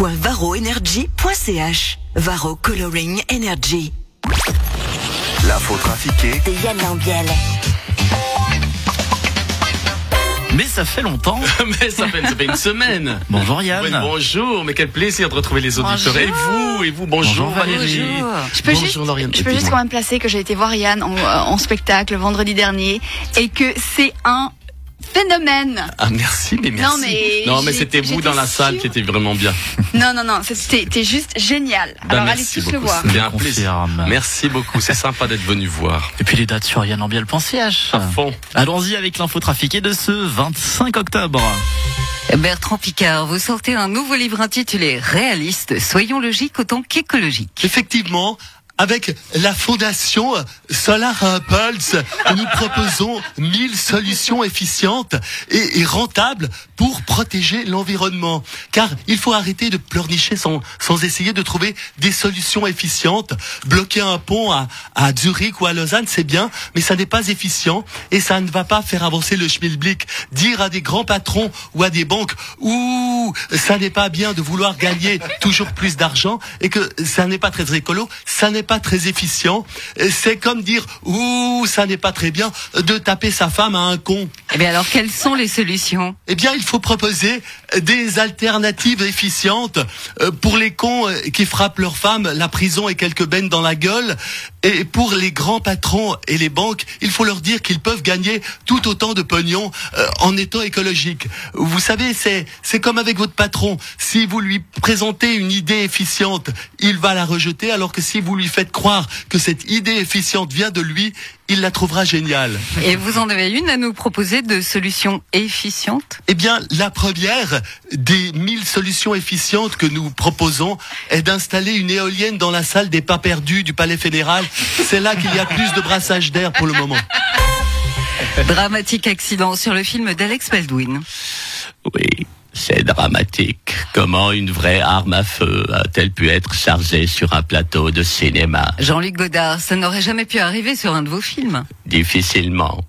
www.varoenergy.ch Varo Coloring Energy. L'info trafiquée De Yann Lambiel. Mais ça fait longtemps. Mais ça fait, ça fait une semaine. Bonjour Yann. Oui, bonjour, mais quel plaisir de retrouver les auditeurs. Bonjour. Et vous, et vous, bonjour, Bonjour, Valérie. Valérie. Je peux Bonjour, juste, Lauriane. je peux juste quand même placer que j'ai été voir Yann en, euh, en spectacle vendredi dernier et que c'est un phénomène. Ah merci, mais merci. Non, mais Non, mais j'ai- c'était vous dans la salle sûre. qui était vraiment bien. Non, non, non, c'était juste génial. Bah, Alors allez merci tous le beaucoup, voir. C'était un plaisir. Merci beaucoup, c'est sympa d'être venu voir. Et puis les dates sur yannambiel.ch. À fond. Allons-y avec l'info trafiquée de ce 25 octobre. Bertrand Picard, vous sortez un nouveau livre intitulé Réaliste, soyons logiques autant qu'écologiques. Effectivement, avec la fondation Solar Impulse, nous proposons 1000 solutions efficientes et, rentables pour protéger l'environnement. Car il faut arrêter de pleurnicher sans, sans essayer de trouver des solutions efficientes. Bloquer un pont à, à Zurich ou à Lausanne, c'est bien, mais ça n'est pas efficient et ça ne va pas faire avancer le schmilblick. Dire à des grands patrons ou à des banques, ouh, ça n'est pas bien de vouloir gagner toujours plus d'argent et que ça n'est pas très écolo, ça n'est pas très efficient. C'est comme dire, ouh, ça n'est pas très bien de taper sa femme à un con. Eh bien alors, quelles sont les solutions? Eh bien, il faut proposer des alternatives efficientes euh, pour les cons euh, qui frappent leurs femmes, la prison et quelques bennes dans la gueule. Et pour les grands patrons et les banques, il faut leur dire qu'ils peuvent gagner tout autant de pognon euh, en étant écologiques. Vous savez, c'est c'est comme avec votre patron. Si vous lui présentez une idée efficiente, il va la rejeter, alors que si vous lui faites croire que cette idée efficiente vient de lui, il la trouvera géniale. Et vous en avez une à nous proposer de solutions efficientes? Eh bien, la première des 1000 solutions efficientes que nous proposons est d'installer une éolienne dans la salle des pas perdus du Palais fédéral. C'est là qu'il y a plus de brassage d'air pour le moment. Dramatique accident sur le film d'Alex Baldwin. Oui, c'est dramatique. Comment une vraie arme à feu a-t-elle pu être chargée sur un plateau de cinéma? Jean-Luc Godard, ça n'aurait jamais pu arriver sur un de vos films. Difficilement.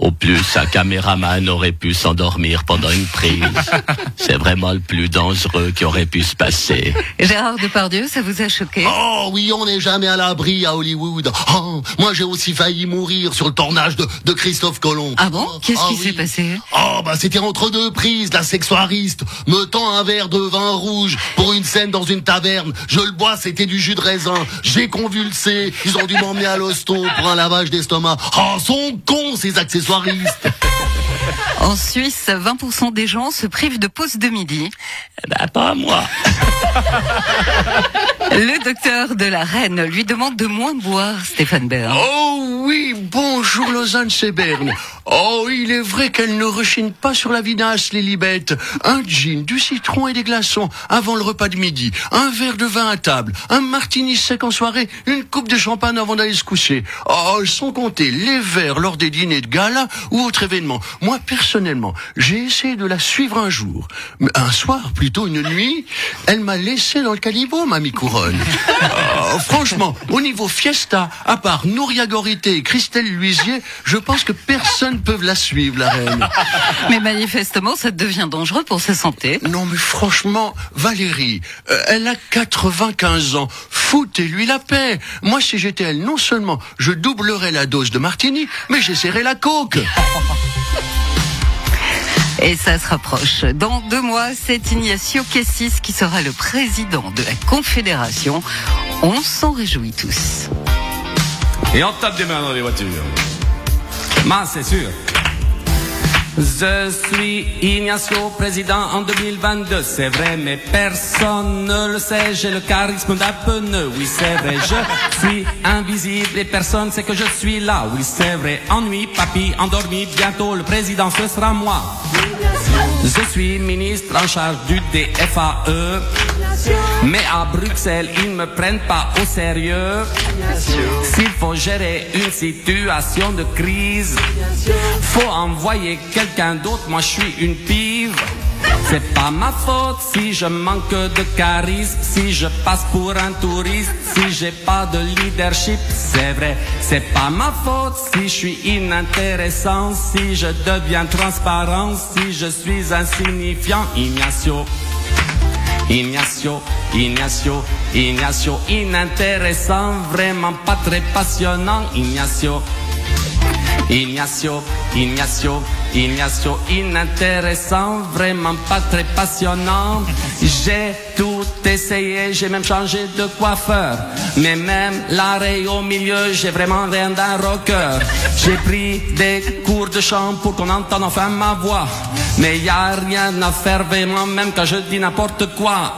Au plus, un caméraman aurait pu s'endormir pendant une prise. C'est vraiment le plus dangereux qui aurait pu se passer. Gérard Depardieu, ça vous a choqué? Oh oui, on n'est jamais à l'abri à Hollywood. Oh, moi j'ai aussi failli mourir sur le tournage de, de Christophe Colomb. Ah bon? Qu'est-ce Ah qui oui. s'est passé? Oh bah c'était entre deux prises, la sexuariste me tend un verre de vin rouge pour une scène dans une taverne. Je le bois, c'était du jus de raisin. J'ai convulsé, ils ont dû m'emmener à l'hosto pour un lavage d'estomac. Oh, sont cons ces En Suisse, 20% des gens se privent de pause de midi. Bah, pas moi. Le docteur de la reine lui demande de moins boire, Stéphane Bern. Oh oui, bonjour Lausanne c'est Berne. Oh, il est vrai qu'elle ne rechigne pas sur la vinasse, les libettes. Un gin, du citron et des glaçons avant le repas de midi. Un verre de vin à table. Un martini sec en soirée. Une coupe de champagne avant d'aller se coucher. Oh, sans compter les verres lors des dîners de gala ou autres événements. Moi, personnellement, j'ai essayé de la suivre un jour. Un soir, plutôt une nuit, elle m'a laissé dans le caniveau, mamie couronne. Oh, franchement, au niveau fiesta, à part Nouria Gorité et Christelle Luisier, je pense que personne peut la suivre, la reine. Mais manifestement, ça devient dangereux pour sa santé. Non mais franchement, Valérie, euh, elle a 95 ans. Foutez-lui la paix. Moi, si j'étais elle, non seulement je doublerais la dose de martini, mais j'essaierais la coke. Et ça se rapproche. Dans deux mois, c'est Ignacio Cassis qui sera le président de la Confédération. On s'en réjouit tous. Et on tape des mains dans les voitures. Mais c'est sûr. Je suis Ignacio, président en 2022. C'est vrai, mais personne ne le sait. J'ai le charisme d'un pneu. Oui, c'est vrai, je suis invisible et personne sait que je suis là. Oui, c'est vrai. Ennui, papy, endormi. Bientôt, le président, ce sera moi. Je suis ministre en charge du DFAE. Mais à Bruxelles, ils me prennent pas au sérieux. S'il faut gérer une situation de crise, faut envoyer quelqu'un d'autre. Moi, je suis une pive. C'est pas ma faute si je manque de charisme, si je passe pour un touriste, si j'ai pas de leadership, c'est vrai. C'est pas ma faute si je suis inintéressant, si je deviens transparent, si je suis insignifiant, Ignacio. Ignacio, Ignacio, Ignacio, inintéressant, vraiment pas très passionnant, Ignacio. Ignacio, Ignacio, Ignacio, inintéressant, vraiment pas très passionnant. J'ai tout essayé, j'ai même changé de coiffeur. Mais même l'arrêt au milieu, j'ai vraiment rien d'un rocker. J'ai pris des cours de chant pour qu'on entende enfin ma voix. Mais y a rien à faire vraiment, même quand je dis n'importe quoi.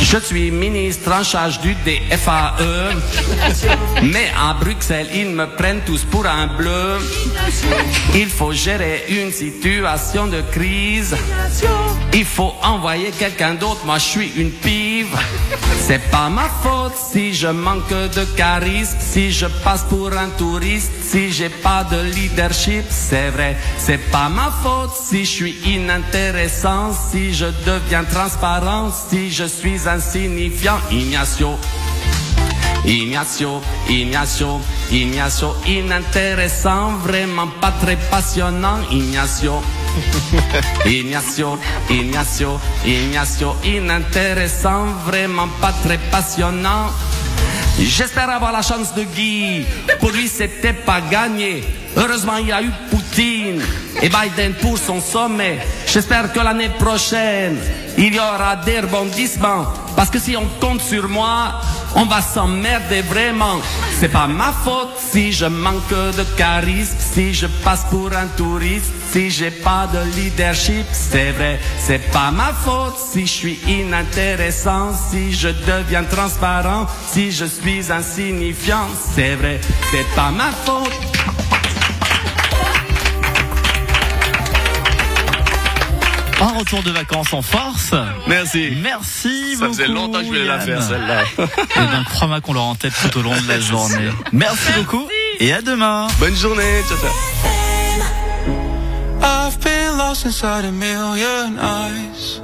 Je suis ministre en charge du DFAE. Mais à Bruxelles, ils me prennent tous pour un bleu. Il faut gérer une situation de crise. Il faut envoyer quelqu'un d'autre, moi je suis une C'est pas ma faute si je manque de charisme, si je passe pour un touriste, si j'ai pas de leadership, c'est vrai. C'est pas ma faute si je suis inintéressant, si je deviens transparent, si je suis insignifiant. Ignacio. Ignacio, Ignacio, Ignacio, inintéressant, vraiment pas très passionnant, Ignacio. Ignacio, Ignacio, Ignacio, inintéressant, vraiment pas très passionnant. J'espère avoir la chance de Guy. Pour lui, c'était pas gagné. Heureusement, il y a eu Poutine et Biden pour son sommet. J'espère que l'année prochaine, il y aura des rebondissements. Parce que si on compte sur moi, on va s'emmerder vraiment. C'est pas ma faute si je manque de charisme, si je passe pour un touriste, si j'ai pas de leadership. C'est vrai, c'est pas ma faute si je suis inintéressant, si je deviens transparent, si je suis insignifiant. C'est vrai, c'est pas ma faute. Un retour de vacances en force. Merci. Merci Ça beaucoup. faisait longtemps que je voulais la faire, celle-là. Et donc, crois-moi qu'on l'aura en tête tout au long de la journée. Merci beaucoup. Et à demain. Bonne journée. Ciao, ciao. I've been lost inside a million eyes.